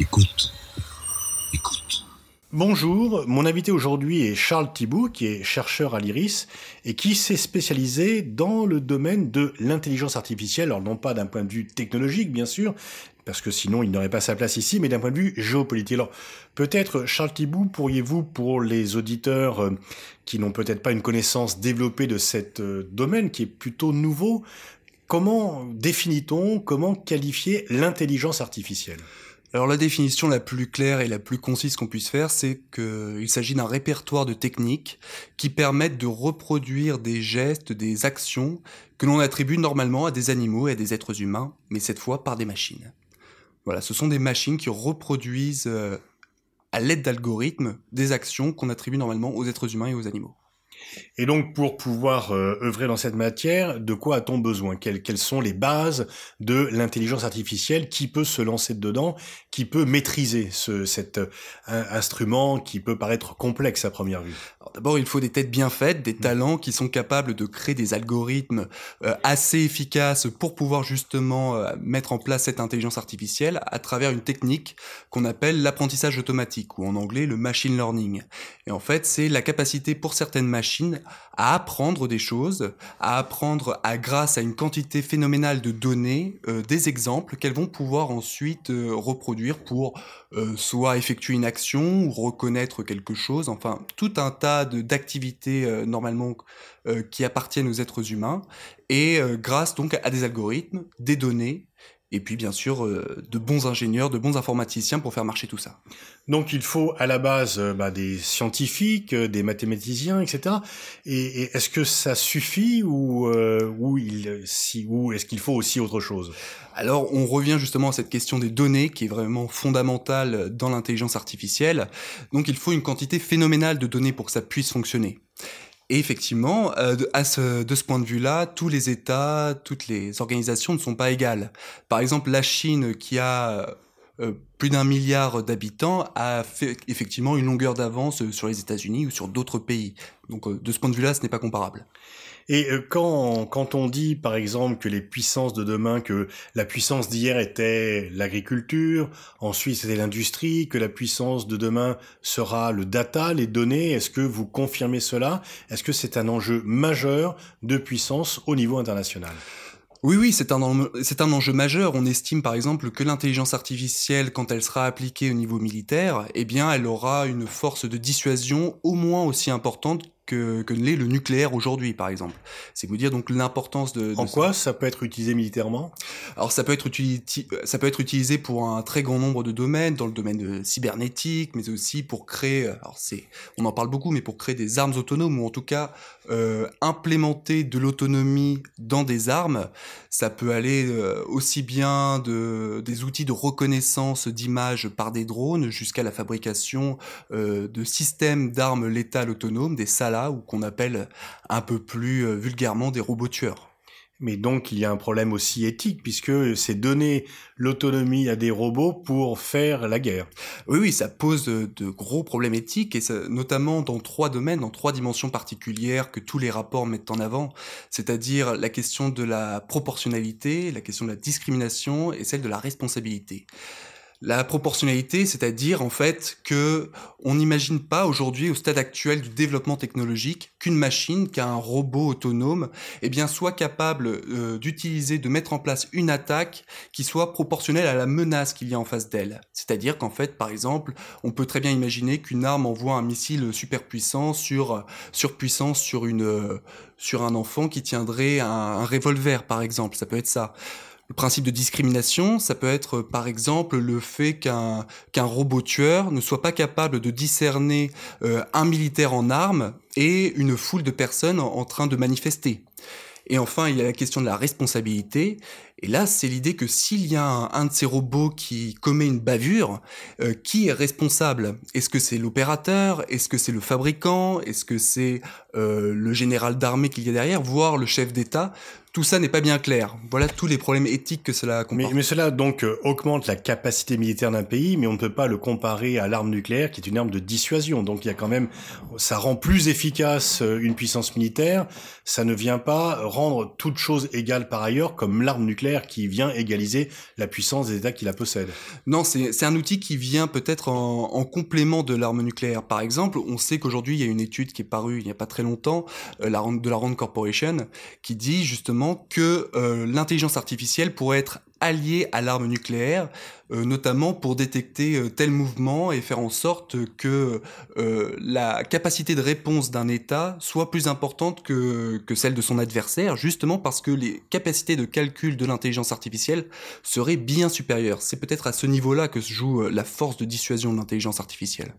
Écoute. Écoute. Bonjour, mon invité aujourd'hui est Charles Thibault, qui est chercheur à l'IRIS et qui s'est spécialisé dans le domaine de l'intelligence artificielle, alors non pas d'un point de vue technologique bien sûr, parce que sinon il n'aurait pas sa place ici, mais d'un point de vue géopolitique. Alors peut-être, Charles Thibault, pourriez-vous, pour les auditeurs euh, qui n'ont peut-être pas une connaissance développée de cet euh, domaine qui est plutôt nouveau, comment définit-on, comment qualifier l'intelligence artificielle? Alors la définition la plus claire et la plus concise qu'on puisse faire, c'est qu'il s'agit d'un répertoire de techniques qui permettent de reproduire des gestes, des actions que l'on attribue normalement à des animaux et à des êtres humains, mais cette fois par des machines. Voilà, ce sont des machines qui reproduisent euh, à l'aide d'algorithmes des actions qu'on attribue normalement aux êtres humains et aux animaux. Et donc, pour pouvoir euh, œuvrer dans cette matière, de quoi a-t-on besoin? Quelles, sont les bases de l'intelligence artificielle Qui peut se lancer dedans Qui peut maîtriser ce, cet euh, instrument qui peut paraître complexe à première vue? D'abord, il faut des têtes bien faites, des mmh. talents qui sont capables de créer des algorithmes euh, assez efficaces pour pouvoir justement mettre en place cette intelligence artificielle à travers une technique qu'on appelle l'apprentissage automatique, ou en anglais le machine learning. Et en fait, c'est la capacité pour certaines machines à apprendre des choses, à apprendre grâce à une quantité phénoménale de données, euh, des exemples qu'elles vont pouvoir ensuite euh, reproduire pour euh, soit effectuer une action ou reconnaître quelque chose, enfin tout un tas d'activités normalement qui appartiennent aux êtres humains. Et grâce donc à des algorithmes, des données et puis bien sûr euh, de bons ingénieurs, de bons informaticiens pour faire marcher tout ça. Donc il faut à la base euh, bah, des scientifiques, euh, des mathématiciens, etc. Et, est-ce que ça suffit ou, ou, il, si, ou est-ce qu'il faut aussi autre chose? Alors on revient justement à cette question des données qui est vraiment fondamentale dans l'intelligence artificielle. Donc il faut une quantité phénoménale de données pour que ça puisse fonctionner. Et effectivement, euh, de, à ce, de ce point de vue-là, tous les États, toutes les organisations ne sont pas égales. Par exemple, la Chine, qui a euh, plus d'un milliard d'habitants, a fait effectivement une longueur d'avance sur les États-Unis ou sur d'autres pays. Donc, euh, de ce point de vue-là, ce n'est pas comparable. Et euh, quand, quand on dit, par exemple, que les puissances de demain, que la puissance d'hier était l'agriculture, ensuite c'était l'industrie, que la puissance de demain sera le data, les données, est-ce que vous confirmez cela? Est-ce que c'est un enjeu majeur de puissance au niveau international? Oui, oui, c'est un, c'est un enjeu majeur. On estime par exemple que l'intelligence artificielle, quand elle sera appliquée au niveau militaire, eh bien, elle aura une force de dissuasion au moins aussi importante que, que l'est le nucléaire aujourd'hui, par exemple. C'est vous dire donc l'importance de, En quoi ça. peut être utilisé militairement? Alors ça peut être utilisé, ça peut être utilisé pour un très grand nombre de domaines, dans le domaine cybernétique, mais aussi pour créer, alors c'est, on en parle beaucoup, mais pour créer des armes autonomes ou en tout cas euh, implémenter de l'autonomie dans des armes. Ça peut aller euh, aussi bien de des outils de reconnaissance d'images par des drones jusqu'à la fabrication euh, de systèmes d'armes létales autonomes, des SALA ou qu'on appelle un peu plus euh, vulgairement des robots tueurs. Mais donc il y a un problème aussi éthique puisque c'est donner l'autonomie à des robots pour faire la guerre. Oui, oui, ça pose de, gros problèmes éthiques et notamment dans trois domaines, dans trois dimensions particulières que tous les rapports mettent en avant, c'est-à-dire la question de la proportionnalité, la question de la discrimination et celle de la responsabilité. La proportionnalité, c'est-à-dire en fait que on n'imagine pas aujourd'hui au stade actuel du développement technologique qu'une machine, qu'un robot autonome, eh bien soit capable euh, d'utiliser, de mettre en place une attaque qui soit proportionnelle à la menace qu'il y a en face d'elle. C'est-à-dire qu'en fait, par exemple, on peut très bien imaginer qu'une arme envoie un missile super puissant sur surpuissant sur une sur un enfant qui tiendrait un, un revolver, par exemple. Ça peut être ça. Le principe de discrimination, ça peut être par exemple le fait qu'un qu'un robot tueur ne soit pas capable de discerner euh, un militaire en armes et une foule de personnes en train de manifester. Et enfin, il y a la question de la responsabilité. Et là, c'est l'idée que s'il y a un, de ces robots qui commet une bavure, euh, qui est responsable? Est-ce que c'est l'opérateur? Est-ce que c'est le fabricant? Est-ce que c'est euh, le général d'armée qu'il y a derrière, voire le chef d'État? Tout ça n'est pas bien clair. Voilà tous les problèmes éthiques que cela comporte. Mais, mais cela donc euh, augmente la capacité militaire d'un pays, mais on ne peut pas le comparer à l'arme nucléaire qui est une arme de dissuasion. Donc il y a quand même, ça rend plus efficace une puissance militaire. Ça ne vient pas rendre toute chose égale par ailleurs comme l'arme nucléaire nucléaire qui vient égaliser la puissance des États qui la possèdent. Non, c'est un outil qui vient peut-être en, en, complément de l'arme nucléaire. Par exemple, on sait qu'aujourd'hui, il y a une étude qui est parue il n'y a pas très longtemps, euh, la, de la Rand Corporation, qui dit justement que euh, l'intelligence artificielle pourrait être allié à l'arme nucléaire, euh, notamment pour détecter euh, tel mouvement et faire en sorte que euh, la capacité de réponse d'un État soit plus importante que, que celle de son adversaire, justement parce que les capacités de calcul de l'intelligence artificielle seraient bien supérieures. C'est peut-être à ce niveau-là que se joue la force de dissuasion de l'intelligence artificielle.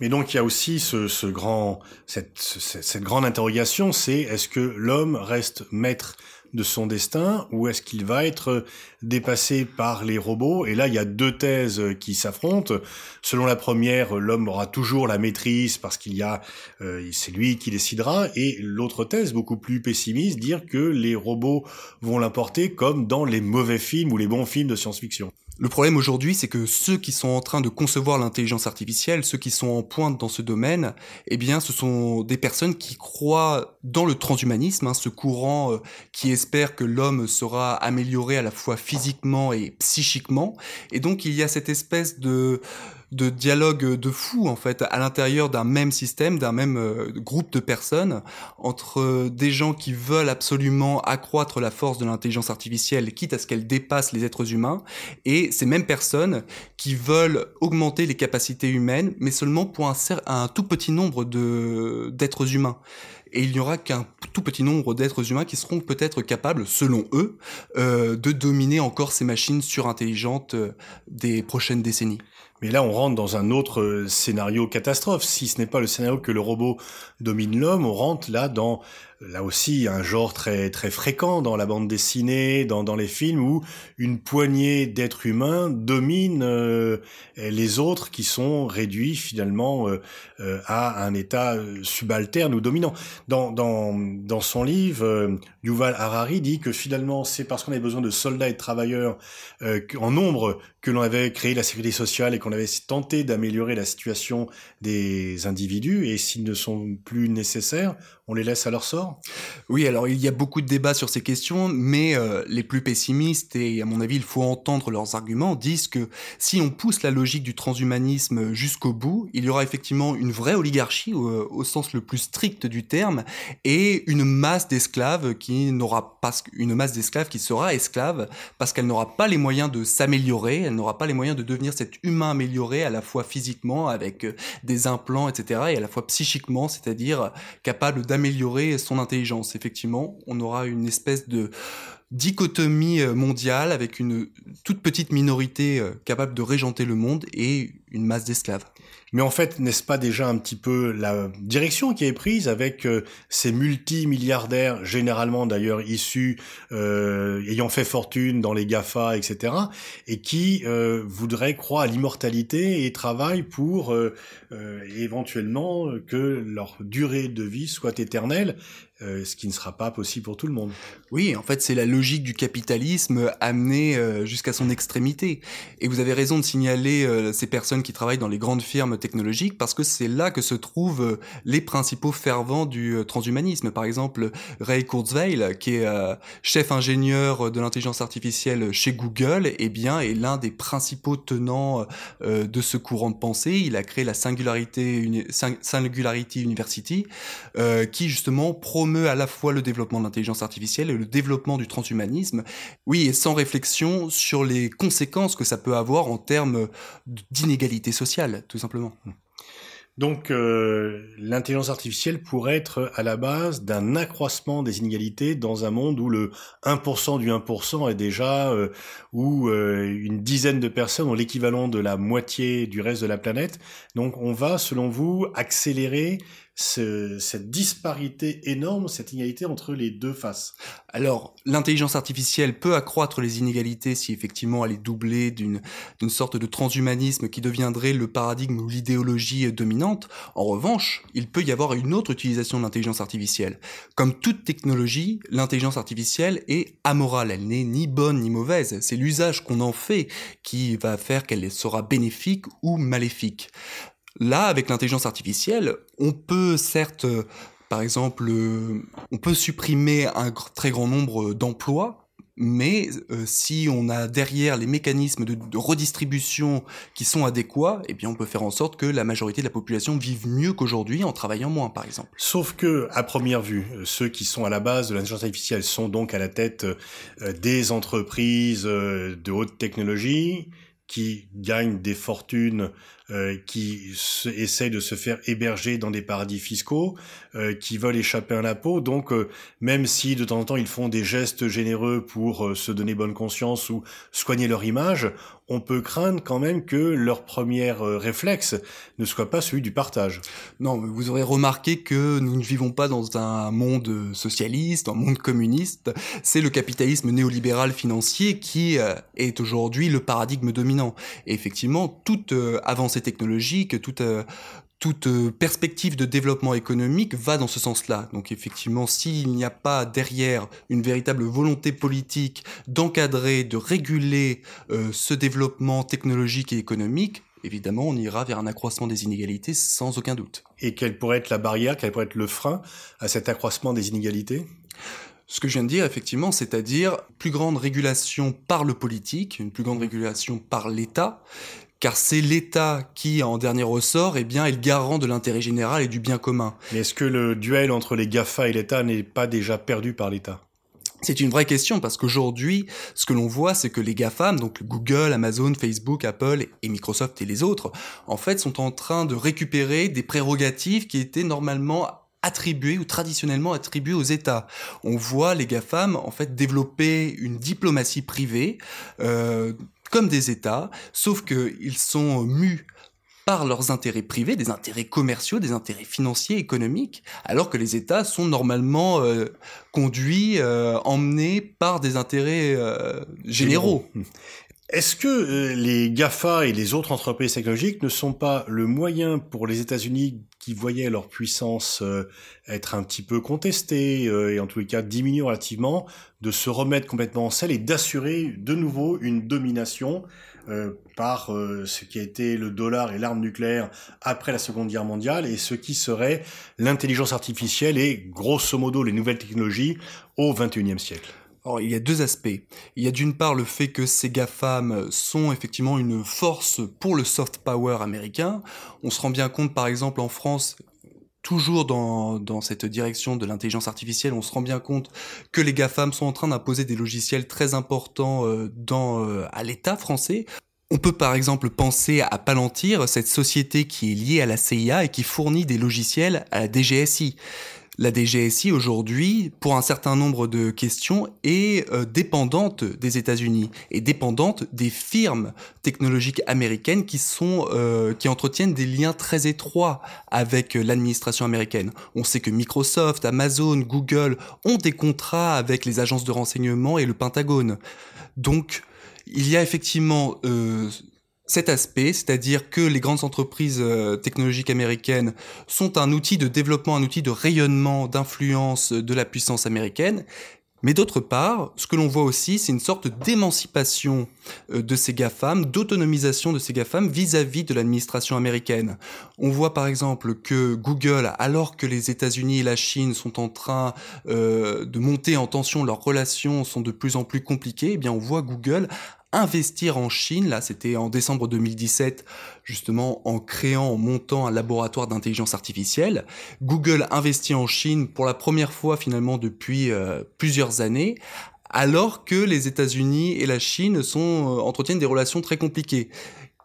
Mais donc il y a aussi ce, grand, cette, cette grande interrogation, c'est est-ce que l'homme reste maître de son destin ou est-ce qu'il va être dépassé par les robots? Et là, il y a deux thèses qui s'affrontent. Selon la première, l'homme aura toujours la maîtrise parce qu'il y a, euh, c'est lui qui décidera. Et l'autre thèse, beaucoup plus pessimiste, dire que les robots vont l'importer comme dans les mauvais films ou les bons films de science-fiction. Le problème aujourd'hui, c'est que ceux qui sont en train de concevoir l'intelligence artificielle, ceux qui sont en pointe dans ce domaine, eh bien, ce sont des personnes qui croient dans le transhumanisme, hein, ce courant euh, qui espère que l'homme sera amélioré à la fois physiquement et psychiquement. Et donc, il y a cette espèce de de dialogue de fou en fait à l'intérieur d'un même système, d'un même euh, groupe de personnes entre des gens qui veulent absolument accroître la force de l'intelligence artificielle, quitte à ce qu'elle dépasse les êtres humains, et ces mêmes personnes qui veulent augmenter les capacités humaines, mais seulement pour un, un tout petit nombre de d'êtres humains et il n'y aura qu'un tout petit nombre d'êtres humains qui seront peut-être capables, selon eux, euh, de dominer encore ces machines surintelligentes euh, des prochaines décennies. Mais là, on rentre dans un autre euh, scénario catastrophe. Si ce n'est pas le scénario que le robot domine l'homme, on rentre là dans là aussi un genre très très fréquent dans la bande dessinée, dans, dans les films où une poignée d'êtres humains domine euh, les autres qui sont réduits finalement euh, euh, à un état subalterne ou dominant. Dans dans dans son livre, Yuval Harari dit que finalement c'est parce qu'on avait besoin de soldats et de travailleurs en nombre que l'on avait créé la sécurité sociale et qu'on avait tenté d'améliorer la situation des individus et s'ils ne sont plus nécessaires, on les laisse à leur sort Oui, alors il y a beaucoup de débats sur ces questions, mais euh, les plus pessimistes, et à mon avis il faut entendre leurs arguments, disent que si on pousse la logique du transhumanisme jusqu'au bout, il y aura effectivement une vraie oligarchie au, au sens le plus strict du terme, et une masse d'esclaves qui n'aura pas une masse d'esclaves qui sera esclave parce qu'elle n'aura pas les moyens de s'améliorer, elle n'aura pas les moyens de devenir cet humain amélioré à la fois physiquement avec euh, des implants, etc., et à la fois psychiquement, c'est-à-dire capable d améliorer intelligence. Effectivement, on aura une espèce de dichotomie euh, mondiale avec une toute petite minorité euh, capable de régenter le monde et une masse d'esclaves. Mais en fait, n'est-ce pas déjà un petit peu la direction qui est prise avec euh, ces multimilliardaires, généralement d'ailleurs issus, ayant fait fortune dans les GAFA, etc., et qui voudraient croire à l'immortalité et travaillent pour éventuellement que leur durée de vie soit éternelle euh, ce qui ne sera pas possible pour tout le monde. Oui, en fait, c'est la logique du capitalisme amenée euh, jusqu'à son extrémité. Et vous avez raison de signaler euh, ces personnes qui travaillent dans les grandes firmes technologiques parce que c'est là que se trouvent les principaux fervents du transhumanisme. Par exemple, Ray Kurzweil, qui est chef ingénieur de l'intelligence artificielle chez Google, eh bien, est l'un des principaux tenants de ce courant de pensée. Il a créé la Singularity, Singularity University, qui justement pro promeut à la fois le développement de l'intelligence artificielle et le développement du transhumanisme, oui, et sans réflexion sur les conséquences que ça peut avoir en termes d'inégalité sociale, tout simplement. Donc euh, l'intelligence artificielle pourrait être à la base d'un accroissement des inégalités dans un monde où le 1% du 1% est déjà, euh, où euh, une dizaine de personnes ont l'équivalent de la moitié du reste de la planète. Donc on va, selon vous, accélérer ce, cette disparité énorme, cette inégalité entre les deux faces Alors, l'intelligence artificielle peut accroître les inégalités si effectivement elle est doublée d'une sorte de transhumanisme qui deviendrait le paradigme ou l'idéologie dominante. En revanche, il peut y avoir une autre utilisation de l'intelligence artificielle. Comme toute technologie, l'intelligence artificielle est amorale, elle n'est ni bonne ni mauvaise, c'est l'usage qu'on en fait qui va faire qu'elle sera bénéfique ou maléfique. Là, avec l'intelligence artificielle, on peut certes, par exemple, euh, on peut supprimer un très grand nombre d'emplois mais euh, si on a derrière les mécanismes de, redistribution qui sont adéquats, eh bien on peut faire en sorte que la majorité de la population vive mieux qu'aujourd'hui en travaillant moins, par exemple. Sauf que, à première vue, euh, ceux qui sont à la base de l'intelligence artificielle sont donc à la tête euh, des entreprises de haute technologie qui gagnent des fortunes euh, qui se, essayent de se faire héberger dans des paradis fiscaux, euh, qui veulent échapper à l'impôt. Donc, euh, même si de temps en temps ils font des gestes généreux pour se donner bonne conscience ou soigner leur image, on peut craindre quand même que leur premier réflexe ne soit pas celui du partage. Non, vous aurez remarqué que nous ne vivons pas dans un monde socialiste, un monde communiste. C'est le capitalisme néolibéral financier qui est aujourd'hui le paradigme dominant. Et effectivement, toute avancée technologique, toute, euh, toute euh, perspective de développement économique va dans ce sens-là. Donc effectivement, s'il n'y a pas derrière une véritable volonté politique d'encadrer, de réguler euh, ce développement technologique et économique, évidemment, on ira vers un accroissement des inégalités sans aucun doute. Et quelle pourrait être la barrière, quel pourrait être le frein à cet accroissement des inégalités? Ce que je viens de dire, effectivement, c'est-à-dire plus grande régulation par le politique, une plus grande régulation par l'État, car c'est l'État qui, en dernier ressort, eh bien, est le garant de l'intérêt général et du bien commun. Mais est-ce que le duel entre les GAFA et l'État n'est pas déjà perdu par l'État? C'est une vraie question parce qu'aujourd'hui, ce que l'on voit, c'est que les GAFAM, donc Google, Amazon, Facebook, Apple et Microsoft et les autres, en fait, sont en train de récupérer des prérogatives qui étaient normalement attribuées ou traditionnellement attribuées aux États. On voit les GAFAM en fait développer une diplomatie privée euh, comme des États, sauf qu'ils sont mus par leurs intérêts privés, des intérêts commerciaux, des intérêts financiers, économiques, alors que les États sont normalement euh, conduits, euh, emmenés par des intérêts euh, généraux. Est-ce que les GAFA et les autres entreprises technologiques ne sont pas le moyen pour les États-Unis qui voyaient leur puissance être un petit peu contestée et en tous les cas diminuer relativement, de se remettre complètement en selle et d'assurer de nouveau une domination euh, par euh, ce qui a été le dollar et l'arme nucléaire après la Seconde Guerre mondiale et ce qui serait l'intelligence artificielle et grosso modo les nouvelles technologies au XXIe siècle? Alors, il y a deux aspects. Il y a d'une part le fait que ces GAFAM sont effectivement une force pour le soft power américain. On se rend bien compte, par exemple, en France, toujours dans, cette direction de l'intelligence artificielle, on se rend bien compte que les GAFAM sont en train d'imposer des logiciels très importants euh, euh, à l'État français. On peut par exemple penser à Palantir, cette société qui est liée à la CIA et qui fournit des logiciels à la DGSI la DGSI aujourd'hui, pour un certain nombre de questions, est euh, dépendante des États-Unis et dépendante des firmes technologiques américaines qui sont euh, qui entretiennent des liens très étroits avec l'administration américaine. On sait que Microsoft, Amazon, Google ont des contrats avec les agences de renseignement et le Pentagone. Donc il y a effectivement euh, cet aspect, c'est-à-dire que les grandes entreprises euh, technologiques américaines sont un outil de développement, un outil de rayonnement, d'influence de la puissance américaine. Mais d'autre part, ce que l'on voit aussi, c'est une sorte d'émancipation euh, de ces GAFAM, d'autonomisation de ces GAFAM vis-à-vis de l'administration américaine. On voit par exemple que Google, alors que les États-Unis et la Chine sont en train euh, de monter en tension, leurs relations sont de plus en plus compliquées, eh bien on voit Google investir en Chine. Là, c'était en décembre 2017, justement en créant, en montant un laboratoire d'intelligence artificielle. Google investit en Chine pour la première fois finalement depuis euh, plusieurs années, alors que les États-Unis et la Chine euh, entretiennent des relations très compliquées.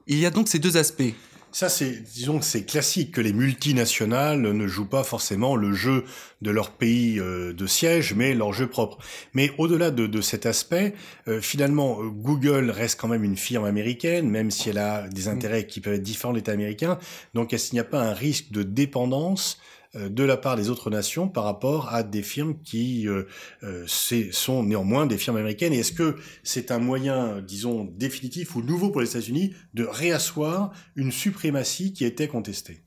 Il y a donc ces deux aspects. Ça, c'est, disons que c'est classique que les multinationales ne jouent pas forcément le jeu de leur pays euh, de siège, mais leur jeu propre. Mais au-delà de, cet aspect, euh, finalement, euh, Google reste quand même une firme américaine, même si elle a des mm. intérêts qui peuvent être différents de l'État américain. Donc, est-ce qu'il n'y a pas un risque de dépendance de la part des autres nations par rapport à des firmes qui euh, euh sont néanmoins des firmes américaines. Et est-ce que c'est un moyen, disons, définitif ou nouveau pour les États-Unis de réasseoir une suprématie qui était contestée?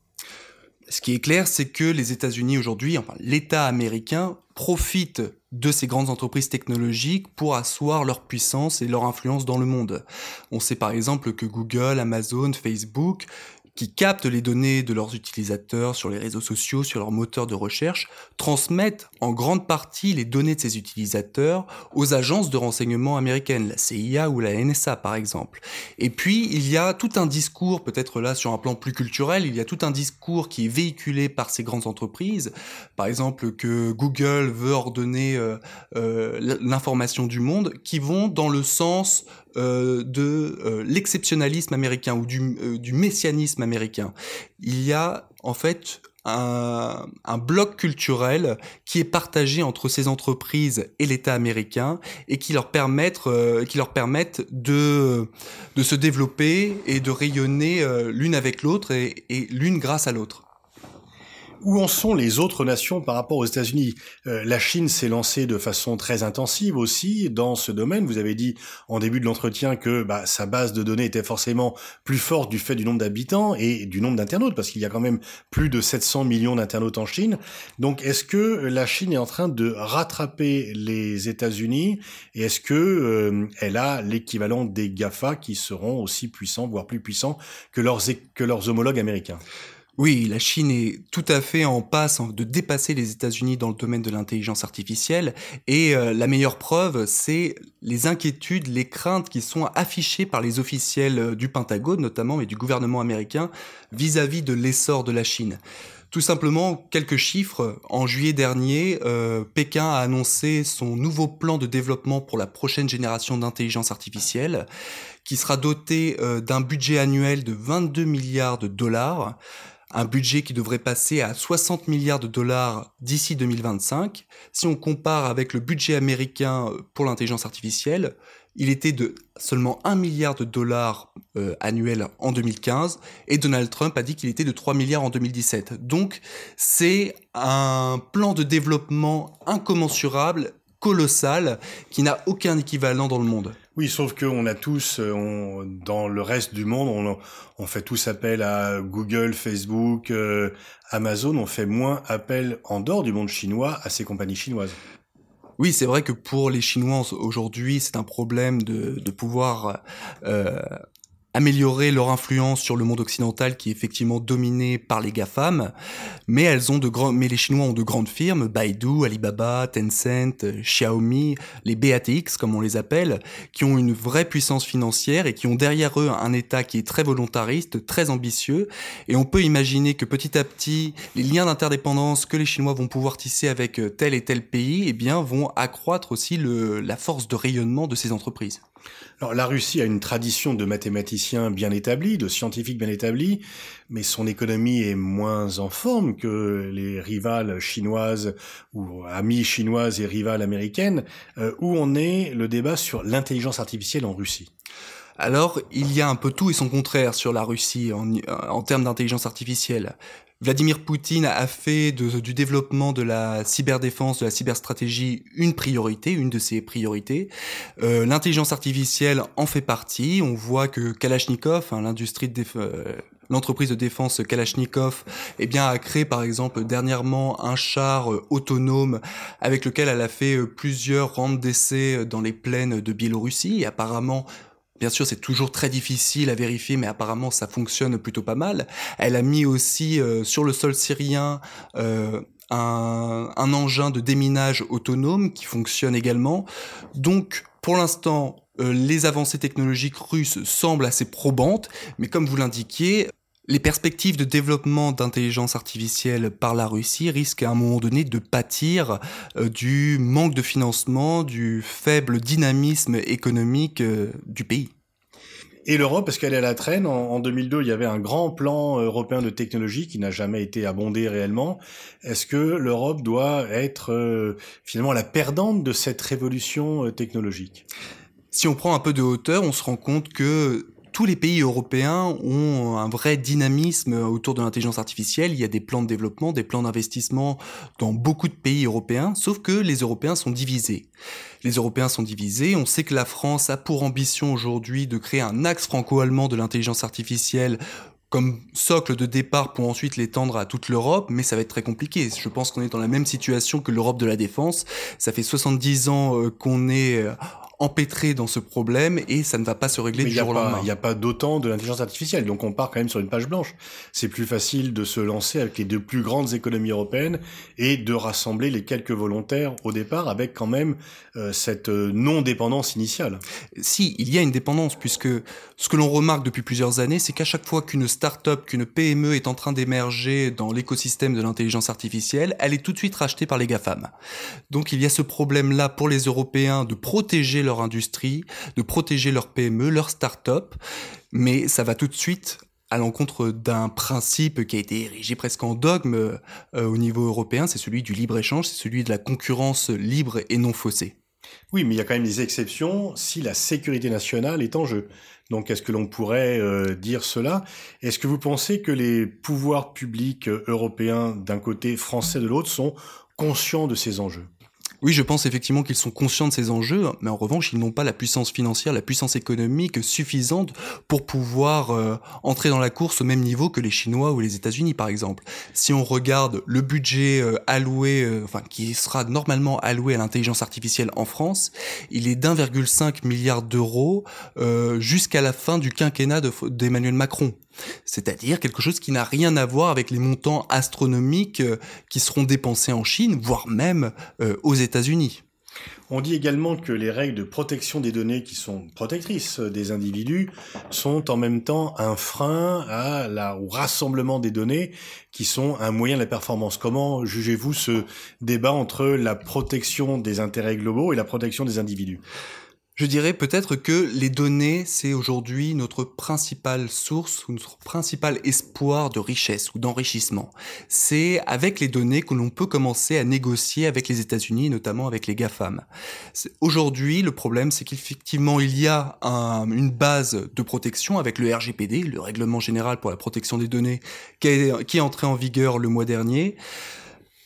Ce qui est clair, c'est que les États-Unis aujourd'hui, enfin l'État américain, profite de ces grandes entreprises technologiques pour asseoir leur puissance et leur influence dans le monde. On sait par exemple que Google, Amazon, Facebook qui captent les données de leurs utilisateurs sur les réseaux sociaux, sur leurs moteurs de recherche, transmettent en grande partie les données de ces utilisateurs aux agences de renseignement américaines, la CIA ou la NSA par exemple. Et puis, il y a tout un discours, peut-être là sur un plan plus culturel, il y a tout un discours qui est véhiculé par ces grandes entreprises, par exemple que Google veut ordonner euh, euh, l'information du monde, qui vont dans le sens de euh, l'exceptionnalisme américain ou du, euh, du, messianisme américain. Il y a en fait un, un, bloc culturel qui est partagé entre ces entreprises et l'État américain et qui leur permettent, qui leur permettent de, de se développer et de rayonner l'une avec l'autre et, et l'une grâce à l'autre où en sont les autres nations par rapport aux États-Unis? Euh, La Chine s'est lancée de façon très intensive aussi dans ce domaine. Vous avez dit en début de l'entretien que bah, sa base de données était forcément plus forte du fait du nombre d'habitants et du nombre d'internautes, parce qu'il y a quand même plus de 700 millions d'internautes en Chine. Donc est-ce que la Chine est en train de rattraper les États-Unis et est-ce que euh, elle a l'équivalent des GAFA qui seront aussi puissants, voire plus puissants que leurs, que leurs homologues américains? Oui, la Chine est tout à fait en passe de dépasser les États-Unis dans le domaine de l'intelligence artificielle et euh, la meilleure preuve, c'est les inquiétudes, les craintes qui sont affichées par les officiels euh, du Pentagone notamment et du gouvernement américain vis-à-vis -vis de l'essor de la Chine. Tout simplement, quelques chiffres. En juillet dernier, euh, Pékin a annoncé son nouveau plan de développement pour la prochaine génération d'intelligence artificielle, qui sera doté d'un budget annuel de 22 milliards de dollars un budget qui devrait passer à 60 milliards de dollars d'ici 2025. Si on compare avec le budget américain euh, pour l'intelligence artificielle, il était de seulement 1 milliard de dollars euh, annuels en 2015 et Donald Trump a dit qu'il était de 3 milliards en 2017. Donc c'est un plan de développement incommensurable, colossal, qui n'a aucun équivalent dans le monde. Oui, sauf qu'on a tous, euh, dans le reste du monde, on, fait tous appel à Google, Facebook, euh, Amazon. On fait moins appel en dehors du monde chinois à ces compagnies chinoises. Oui, c'est vrai que pour les Chinois aujourd'hui, c'est un problème de, de pouvoir euh, améliorer leur influence sur le monde occidental qui est effectivement dominé par les GAFAM, mais elles ont de grands, mais les Chinois ont de grandes firmes, Baidu, Alibaba, Tencent, Xiaomi, les BATX comme on les appelle, qui ont une vraie puissance financière et qui ont derrière eux un État qui est très volontariste, très ambitieux, et on peut imaginer que petit à petit, les liens d'interdépendance que les Chinois vont pouvoir tisser avec tel et tel pays, eh bien, vont accroître aussi le, la force de rayonnement de ces entreprises. Alors, la Russie a une tradition de mathématiciens bien établis, de scientifiques bien établis, mais son économie est moins en forme que les rivales chinoises ou amies chinoises et rivales américaines. Euh, où on est le débat sur l'intelligence artificielle en Russie? Alors, il y a un peu tout et son contraire sur la Russie en, en termes d'intelligence artificielle. Vladimir Poutine a fait du développement de la cyberdéfense, de la cyberstratégie une priorité, une de ses priorités. Euh, L'intelligence artificielle en fait partie. On voit que Kalachnikov, hein, euh, l'entreprise de défense Kalachnikov, eh bien, a créé par exemple dernièrement un char euh, autonome avec lequel elle a fait plusieurs rangs d'essai dans les plaines de Biélorussie. Apparemment, Bien sûr, c'est toujours très difficile à vérifier, mais apparemment ça fonctionne plutôt pas mal. Elle a mis aussi euh, sur le sol syrien euh, un, engin de déminage autonome qui fonctionne également. Donc, pour l'instant, euh, les avancées technologiques russes semblent assez probantes, mais comme vous l'indiquiez, les perspectives de développement d'intelligence artificielle par la Russie risquent à un moment donné de pâtir du manque de financement, du faible dynamisme économique du pays. Et l'Europe, parce qu'elle est à la traîne, en, 2002, il y avait un grand plan européen de technologie qui n'a jamais été abondé réellement. Est-ce que l'Europe doit être euh, finalement la perdante de cette révolution technologique? Si on prend un peu de hauteur, on se rend compte que tous les pays européens ont un vrai dynamisme autour de l'intelligence artificielle. Il y a des plans de développement, des plans d'investissement dans beaucoup de pays européens, sauf que les Européens sont divisés. Les Européens sont divisés. On sait que la France a pour ambition aujourd'hui de créer un axe franco-allemand de l'intelligence artificielle comme socle de départ pour ensuite l'étendre à toute l'Europe, mais ça va être très compliqué. Je pense qu'on est dans la même situation que l'Europe de la défense. Ça fait 70 ans euh, qu'on est euh, empêtré dans ce problème et ça ne va pas se régler du jour au lendemain. Il n'y a pas d'autant de l'intelligence artificielle, donc on part quand même sur une page blanche. C'est plus facile de se lancer avec les deux plus grandes économies européennes et de rassembler les quelques volontaires au départ avec quand même euh, cette euh, non-dépendance initiale. Si, il y a une dépendance puisque ce que l'on remarque depuis plusieurs années, c'est qu'à chaque fois qu'une start-up, qu'une PME est en train d'émerger dans l'écosystème de l'intelligence artificielle, elle est tout de suite rachetée par les GAFAM. Donc il y a ce problème-là pour les Européens de protéger leur industrie, de protéger leur PME, leur start-up, mais ça va tout de suite à l'encontre d'un principe qui a été érigé presque en dogme euh, au niveau européen, c'est celui du libre-échange, c'est celui de la concurrence libre et non faussée. Oui, mais il y a quand même des exceptions si la sécurité nationale est en jeu. Donc est-ce que l'on pourrait euh, dire cela? Est-ce que vous pensez que les pouvoirs publics européens d'un côté, français de l'autre, sont conscients de ces enjeux? Oui, je pense effectivement qu'ils sont conscients de ces enjeux, mais en revanche, ils n'ont pas la puissance financière, la puissance économique suffisante pour pouvoir euh, entrer dans la course au même niveau que les Chinois ou les États-Unis, par exemple. Si on regarde le budget euh, alloué, euh, enfin qui sera normalement alloué à l'intelligence artificielle en France, il est d'1,5 milliard d'euros jusqu'à la fin du quinquennat d'Emmanuel Macron. C'est-à-dire quelque chose qui n'a rien à voir avec les montants astronomiques euh, qui seront dépensés en Chine, voire même euh, aux États-Unis. On dit également que les règles de protection des données qui sont protectrices des individus sont en même temps un frein à la, au rassemblement des données qui sont un moyen de la performance. Comment jugez-vous ce débat entre la protection des intérêts globaux et la protection des individus? Je dirais peut-être que les données, c'est aujourd'hui notre principale source ou notre principal espoir de richesse ou d'enrichissement. C'est avec les données que l'on peut commencer à négocier avec les États-Unis, notamment avec les GAFAM. Aujourd'hui, le problème, c'est qu'effectivement, il y a une base de protection avec le RGPD, le Règlement général pour la protection des données, qui est, qui est entré en vigueur le mois dernier.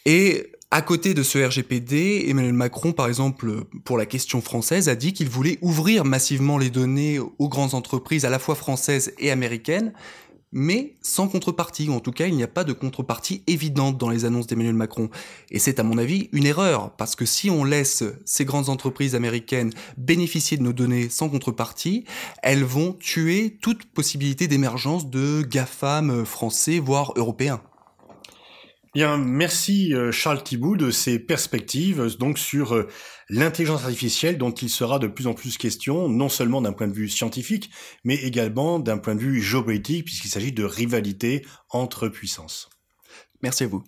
Et à côté de ce RGPD, Emmanuel Macron, par exemple, pour la question française, a dit qu'il voulait ouvrir massivement les données aux grandes entreprises, à la fois françaises et américaines, mais sans contrepartie, ou en tout cas il n'y a pas de contrepartie évidente dans les annonces d'Emmanuel Macron. Et c'est à mon avis une erreur, parce que si on laisse ces grandes entreprises américaines bénéficier de nos données sans contrepartie, elles vont tuer toute possibilité d'émergence de GAFAM français, voire européens. Bien, merci euh, Charles Thibault de ces perspectives donc sur euh, l'intelligence artificielle dont il sera de plus en plus question, non seulement d'un point de vue scientifique, mais également d'un point de vue géopolitique, puisqu'il s'agit de rivalité entre puissances. Merci à vous.